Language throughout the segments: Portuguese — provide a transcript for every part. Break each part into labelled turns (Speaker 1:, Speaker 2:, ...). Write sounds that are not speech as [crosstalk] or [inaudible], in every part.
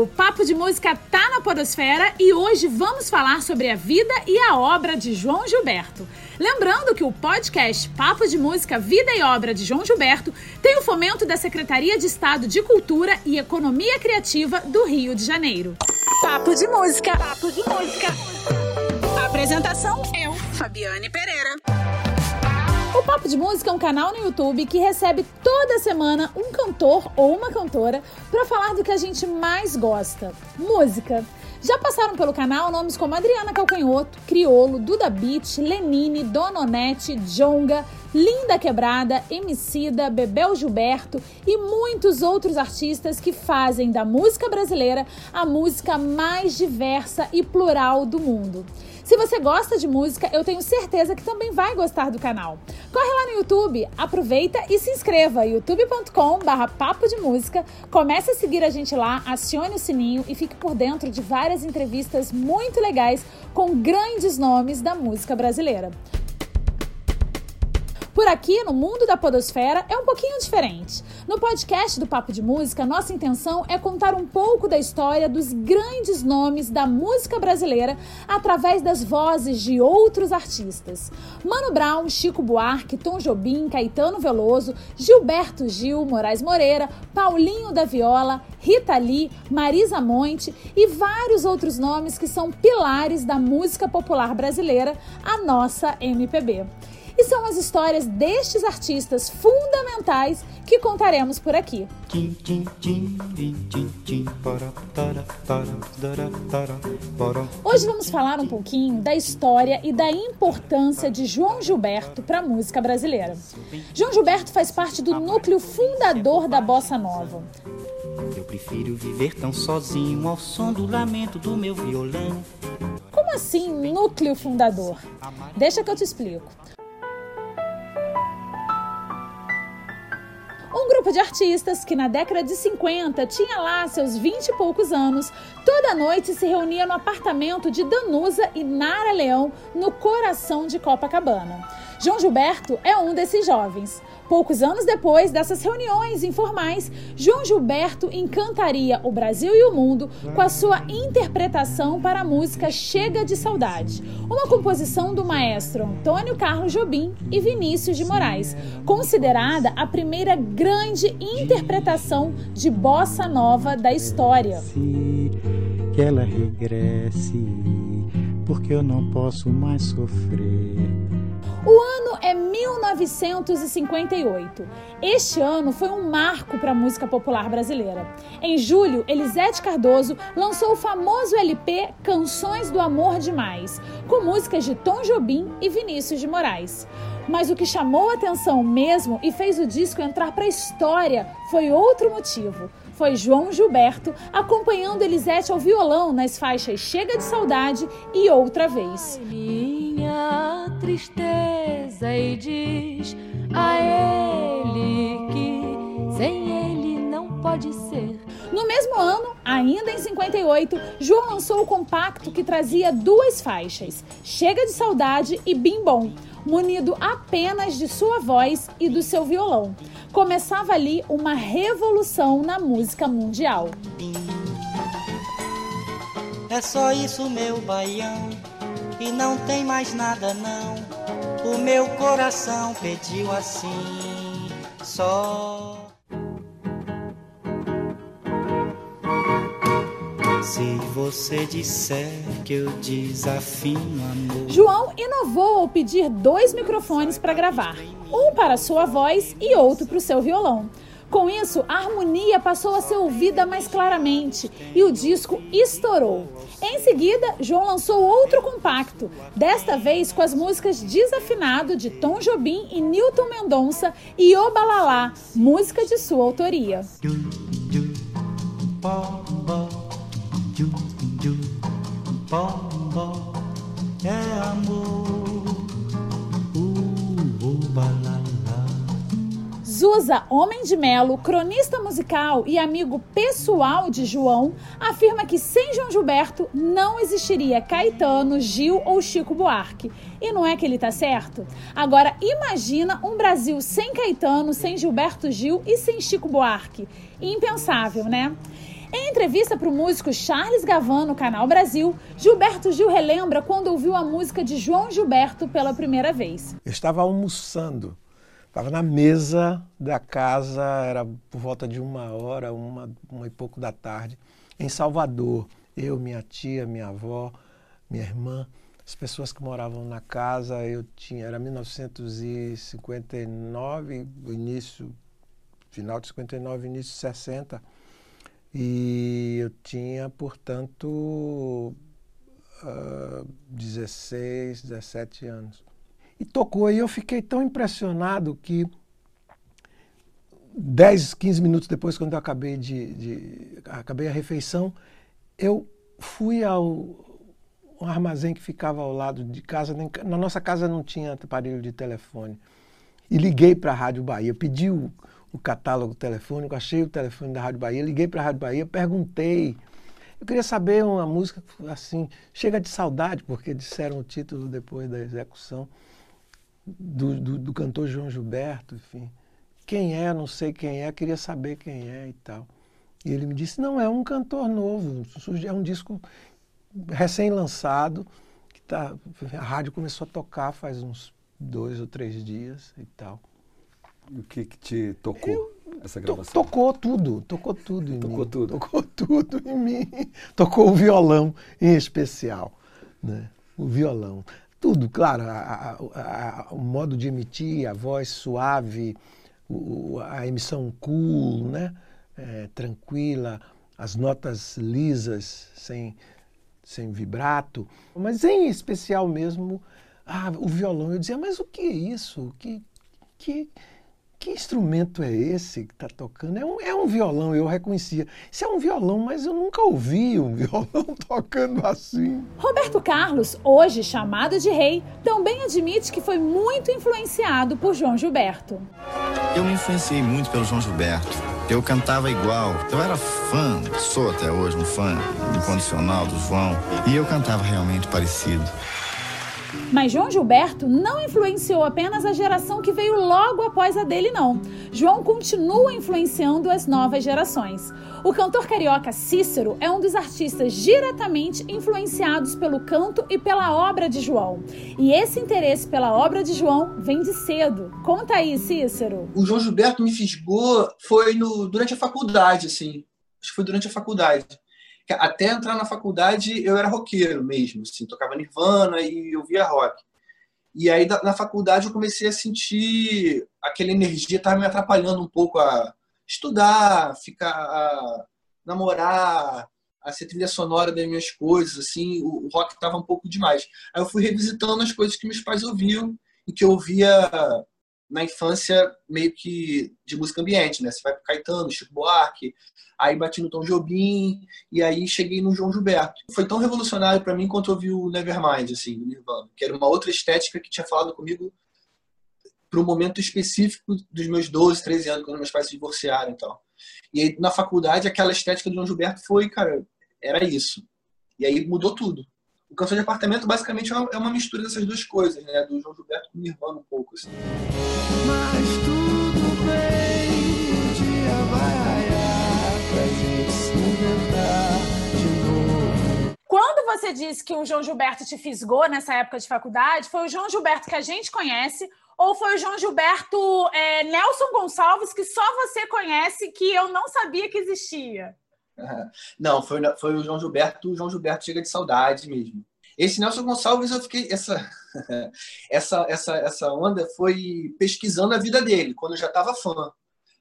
Speaker 1: O Papo de Música tá na Podosfera e hoje vamos falar sobre a vida e a obra de João Gilberto. Lembrando que o podcast Papo de Música, Vida e Obra de João Gilberto tem o fomento da Secretaria de Estado de Cultura e Economia Criativa do Rio de Janeiro. Papo de Música. Papo de Música. Apresentação eu, Fabiane Pereira. O Papo de Música é um canal no YouTube que recebe toda semana um cantor ou uma cantora para falar do que a gente mais gosta: música. Já passaram pelo canal nomes como Adriana Calcanhoto, Criolo, Duda Beat, Lenine, Dononete, Jonga, Linda Quebrada, Emicida, Bebel Gilberto e muitos outros artistas que fazem da música brasileira a música mais diversa e plural do mundo. Se você gosta de música, eu tenho certeza que também vai gostar do canal. Corre lá no YouTube, aproveita e se inscreva youtube.com/barra papo de música. Comece a seguir a gente lá, acione o sininho e fique por dentro de várias entrevistas muito legais com grandes nomes da música brasileira. Por aqui, no mundo da podosfera, é um pouquinho diferente. No podcast do Papo de Música, nossa intenção é contar um pouco da história dos grandes nomes da música brasileira através das vozes de outros artistas. Mano Brown, Chico Buarque, Tom Jobim, Caetano Veloso, Gilberto Gil, Moraes Moreira, Paulinho da Viola, Rita Lee, Marisa Monte e vários outros nomes que são pilares da música popular brasileira, a nossa MPB. E são as histórias destes artistas fundamentais que contaremos por aqui. Hoje vamos falar um pouquinho da história e da importância de João Gilberto para a música brasileira. João Gilberto faz parte do núcleo fundador da bossa nova.
Speaker 2: Eu prefiro viver tão sozinho ao som do lamento do meu violão.
Speaker 1: Como assim núcleo fundador? Deixa que eu te explico. Grupo de artistas que na década de 50 tinha lá seus 20 e poucos anos, toda noite se reunia no apartamento de Danusa e Nara Leão, no coração de Copacabana. João Gilberto é um desses jovens. Poucos anos depois dessas reuniões informais, João Gilberto encantaria o Brasil e o mundo com a sua interpretação para a música Chega de Saudade, uma composição do maestro Antônio Carlos Jobim e Vinícius de Moraes, considerada a primeira grande interpretação de bossa nova da história.
Speaker 3: Que ela regresse, porque eu não posso mais sofrer.
Speaker 1: O ano é 1958. Este ano foi um marco para a música popular brasileira. Em julho, Elisete Cardoso lançou o famoso LP Canções do Amor Demais, com músicas de Tom Jobim e Vinícius de Moraes. Mas o que chamou atenção mesmo e fez o disco entrar para a história foi outro motivo foi João Gilberto acompanhando Elisete ao violão nas faixas Chega de Saudade e Outra Vez.
Speaker 4: Minha tristeza e diz a ele que sem ele não pode ser.
Speaker 1: No mesmo ano, ainda em 58, João lançou o compacto que trazia duas faixas, Chega de Saudade e Bim Bom munido apenas de sua voz e do seu violão. Começava ali uma revolução na música mundial.
Speaker 2: É só isso, meu baião, e não tem mais nada não. O meu coração pediu assim, só Se você disser que eu desafino amor.
Speaker 1: João inovou ao pedir dois microfones para gravar, um para sua voz e outro para o seu violão. Com isso, a harmonia passou a ser ouvida mais claramente e o disco estourou. Em seguida, João lançou outro compacto, desta vez com as músicas Desafinado de Tom Jobim e Newton Mendonça e Obalalá, música de sua autoria.
Speaker 2: É amor.
Speaker 1: Zusa Homem de Melo, cronista musical e amigo pessoal de João, afirma que sem João Gilberto não existiria Caetano, Gil ou Chico Buarque. E não é que ele tá certo? Agora imagina um Brasil sem Caetano, sem Gilberto Gil e sem Chico Buarque. Impensável, né? Em entrevista para o músico Charles Gavan no Canal Brasil, Gilberto Gil relembra quando ouviu a música de João Gilberto pela primeira vez.
Speaker 5: Eu estava almoçando, estava na mesa da casa, era por volta de uma hora, uma, uma e pouco da tarde, em Salvador. Eu, minha tia, minha avó, minha irmã, as pessoas que moravam na casa, eu tinha, era 1959, início, final de 59, início de 60, e eu tinha, portanto, uh, 16, 17 anos. E tocou, e eu fiquei tão impressionado que 10, 15 minutos depois, quando eu acabei de, de acabei a refeição, eu fui ao um armazém que ficava ao lado de casa. Na nossa casa não tinha aparelho de telefone. E liguei para a Rádio Bahia, pedi o, o catálogo telefônico, achei o telefone da Rádio Bahia, liguei para a Rádio Bahia, perguntei. Eu queria saber uma música assim, chega de saudade, porque disseram o título depois da execução do, do, do cantor João Gilberto, enfim. Quem é, não sei quem é, queria saber quem é e tal. E ele me disse, não, é um cantor novo, é um disco recém-lançado, que tá, a rádio começou a tocar faz uns dois ou três dias e tal.
Speaker 6: E o que, que te tocou Eu, essa gravação?
Speaker 5: To, tocou tudo, tocou tudo em
Speaker 6: tocou
Speaker 5: mim.
Speaker 6: Tudo.
Speaker 5: Tocou [laughs] tudo em mim. Tocou o violão em especial, né? O violão. Tudo, claro, a, a, a, o modo de emitir, a voz suave, o, a emissão cool, né? É, tranquila, as notas lisas, sem, sem vibrato, mas em especial mesmo ah, o violão. Eu dizia, mas o que é isso? Que, que, que instrumento é esse que está tocando? É um, é um violão, eu reconhecia. Isso é um violão, mas eu nunca ouvi um [laughs] violão tocando assim.
Speaker 1: Roberto Carlos, hoje chamado de rei, também admite que foi muito influenciado por João Gilberto.
Speaker 7: Eu me influenciei muito pelo João Gilberto. Eu cantava igual. Eu era fã, sou até hoje um fã incondicional do João. E eu cantava realmente parecido.
Speaker 1: Mas João Gilberto não influenciou apenas a geração que veio logo após a dele, não. João continua influenciando as novas gerações. O cantor carioca Cícero é um dos artistas diretamente influenciados pelo canto e pela obra de João. E esse interesse pela obra de João vem de cedo. Conta aí, Cícero.
Speaker 8: O João Gilberto me fisgou foi no, durante a faculdade, assim. Acho que foi durante a faculdade até entrar na faculdade eu era roqueiro mesmo, assim, tocava Nirvana e eu via rock. E aí na faculdade eu comecei a sentir aquela energia estava me atrapalhando um pouco a estudar, ficar a namorar, a ser trilha sonora das minhas coisas, assim, o, rock estava um pouco demais. Aí eu fui revisitando as coisas que meus pais ouviam e que eu ouvia na infância meio que de música ambiente, né? Você vai pro Caetano, Chico Buarque, aí bati no Tom Jobim e aí cheguei no João Gilberto. Foi tão revolucionário para mim quanto eu vi o Nevermind, assim, do Nirvana, que era uma outra estética que tinha falado comigo para um momento específico dos meus 12, 13 anos, quando meus pais se divorciaram e tal. E aí na faculdade aquela estética do João Gilberto foi, cara, era isso. E aí mudou tudo. O Canção de Apartamento basicamente é uma, é uma, mistura dessas duas coisas, né? Do João Gilberto com o Nirvana um pouco, assim. Mas tudo bem,
Speaker 1: o dia vai raiar pra gente se inventar de novo. Quando você disse que o João Gilberto te fisgou nessa época de faculdade, foi o João Gilberto que a gente conhece ou foi o João Gilberto é, Nelson Gonçalves que só você conhece que eu não sabia que existia? [laughs]
Speaker 8: Não, foi, foi o João Gilberto, o João Gilberto chega de saudade mesmo. Esse Nelson Gonçalves, eu fiquei. Essa, [laughs] essa, essa, essa onda foi pesquisando a vida dele, quando eu já estava fã.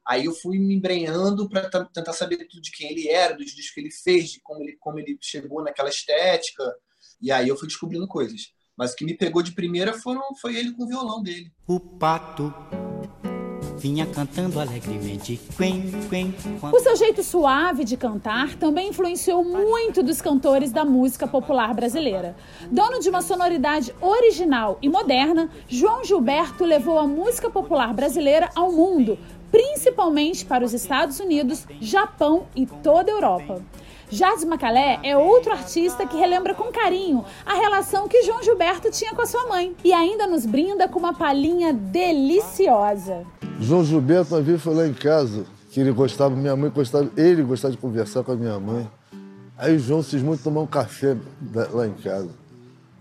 Speaker 8: Aí eu fui me embrenhando para tentar saber tudo de quem ele era, dos discos que ele fez, de como ele, como ele chegou naquela estética. E aí eu fui descobrindo coisas. Mas o que me pegou de primeira foram, foi ele com o violão dele.
Speaker 2: O pato vinha cantando alegremente. Quen, quen,
Speaker 1: o seu jeito suave de cantar também influenciou muito dos cantores da música popular brasileira. Dono de uma sonoridade original e moderna, João Gilberto levou a música popular brasileira ao mundo, principalmente para os Estados Unidos, Japão e toda a Europa. Jardim Macalé é outro artista que relembra com carinho a relação que João Gilberto tinha com a sua mãe e ainda nos brinda com uma palhinha deliciosa.
Speaker 9: João Gilberto uma vez foi lá em casa que ele gostava, minha mãe gostava, ele gostava de conversar com a minha mãe. Aí o João cismou de tomar um café lá em casa.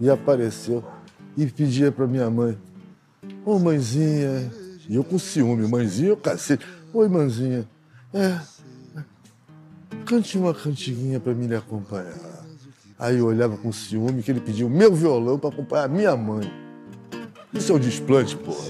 Speaker 9: E apareceu e pedia para minha mãe, ô oh, mãezinha, e eu com ciúme, mãezinha, eu cacete, oi mãezinha, é, cante uma cantiguinha para me lhe acompanhar. Aí eu olhava com ciúme que ele pediu meu violão para acompanhar minha mãe. Isso é um desplante, porra.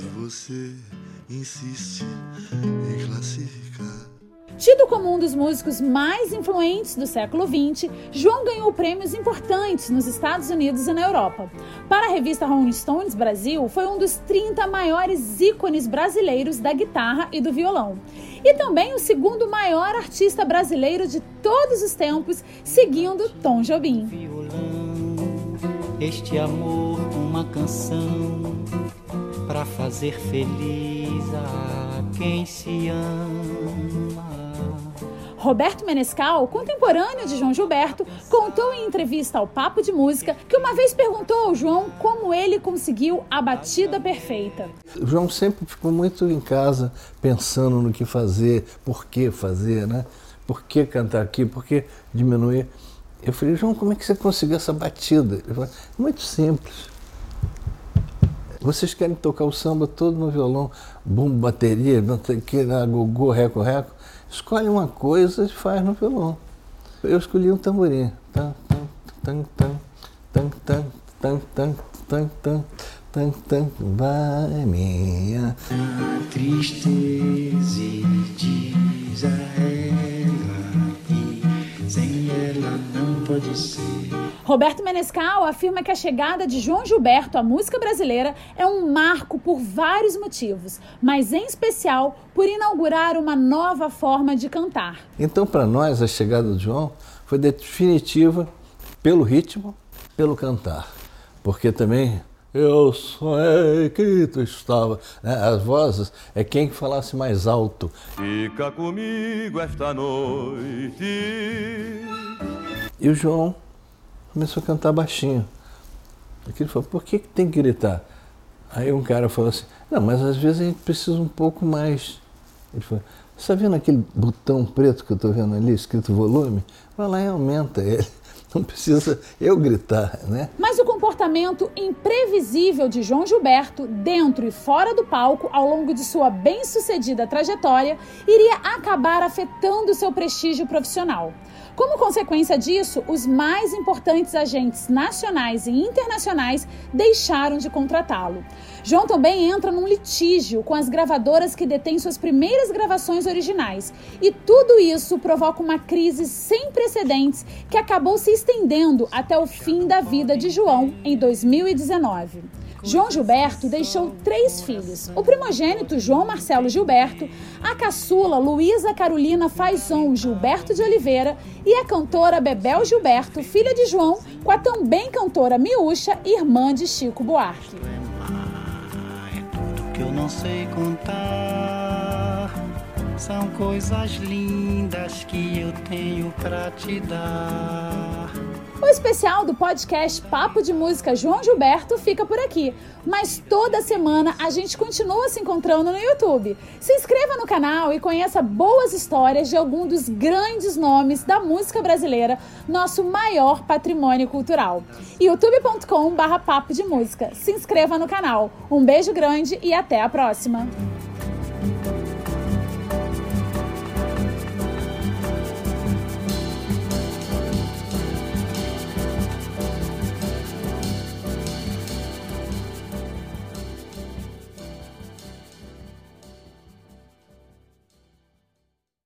Speaker 9: Insiste em
Speaker 1: classificar. Tido como um dos músicos mais influentes do século XX, João ganhou prêmios importantes nos Estados Unidos e na Europa. Para a revista Rolling Stones Brasil, foi um dos 30 maiores ícones brasileiros da guitarra e do violão. E também o segundo maior artista brasileiro de todos os tempos, seguindo Tom Jobim.
Speaker 2: Violão, este amor, uma canção para fazer feliz quem se ama.
Speaker 1: Roberto Menescal, contemporâneo de João Gilberto, contou em entrevista ao Papo de Música que uma vez perguntou ao João como ele conseguiu a batida perfeita.
Speaker 10: O João sempre ficou muito em casa pensando no que fazer, por que fazer, né? Por que cantar aqui, por que diminuir. Eu falei, João, como é que você conseguiu essa batida? Ele falou, muito simples. Vocês querem tocar o samba todo no violão, bumbo, bateria, não sei que, gogô, reco, reco. Escolhe uma coisa e faz no violão. Eu escolhi um tamborim. Tan, tan, tan, tan, tan, tan, tan, tan, tan, tan, tan, tan, vai minha
Speaker 2: tristeza diz a ela pode ser.
Speaker 1: Roberto Menescal afirma que a chegada de João Gilberto à música brasileira é um marco por vários motivos, mas em especial por inaugurar uma nova forma de cantar.
Speaker 10: Então, para nós, a chegada do João foi definitiva pelo ritmo, pelo cantar, porque também eu sonhei que tu estava. Né? As vozes é quem falasse mais alto. Fica comigo esta noite. E o João começou a cantar baixinho. Aquilo falou, por que, que tem que gritar? Aí um cara falou assim, não, mas às vezes a gente precisa um pouco mais. Ele falou, está vendo aquele botão preto que eu estou vendo ali, escrito volume? Vai lá e aumenta ele. [laughs] Não precisa eu gritar, né?
Speaker 1: Mas o comportamento imprevisível de João Gilberto, dentro e fora do palco, ao longo de sua bem-sucedida trajetória, iria acabar afetando seu prestígio profissional. Como consequência disso, os mais importantes agentes nacionais e internacionais deixaram de contratá-lo. João também entra num litígio com as gravadoras que detêm suas primeiras gravações originais. E tudo isso provoca uma crise sem precedentes que acabou se estendendo até o fim da vida de João em 2019. João Gilberto deixou três filhos: o primogênito João Marcelo Gilberto, a caçula Luísa Carolina Faison Gilberto de Oliveira e a cantora Bebel Gilberto, filha de João, com a também cantora Miúcha, irmã de Chico Buarque.
Speaker 2: São coisas lindas que eu tenho para te dar.
Speaker 1: O especial do podcast Papo de Música João Gilberto fica por aqui, mas toda semana a gente continua se encontrando no YouTube. Se inscreva no canal e conheça boas histórias de algum dos grandes nomes da música brasileira, nosso maior patrimônio cultural. youtube.com/papo de música. Se inscreva no canal. Um beijo grande e até a próxima.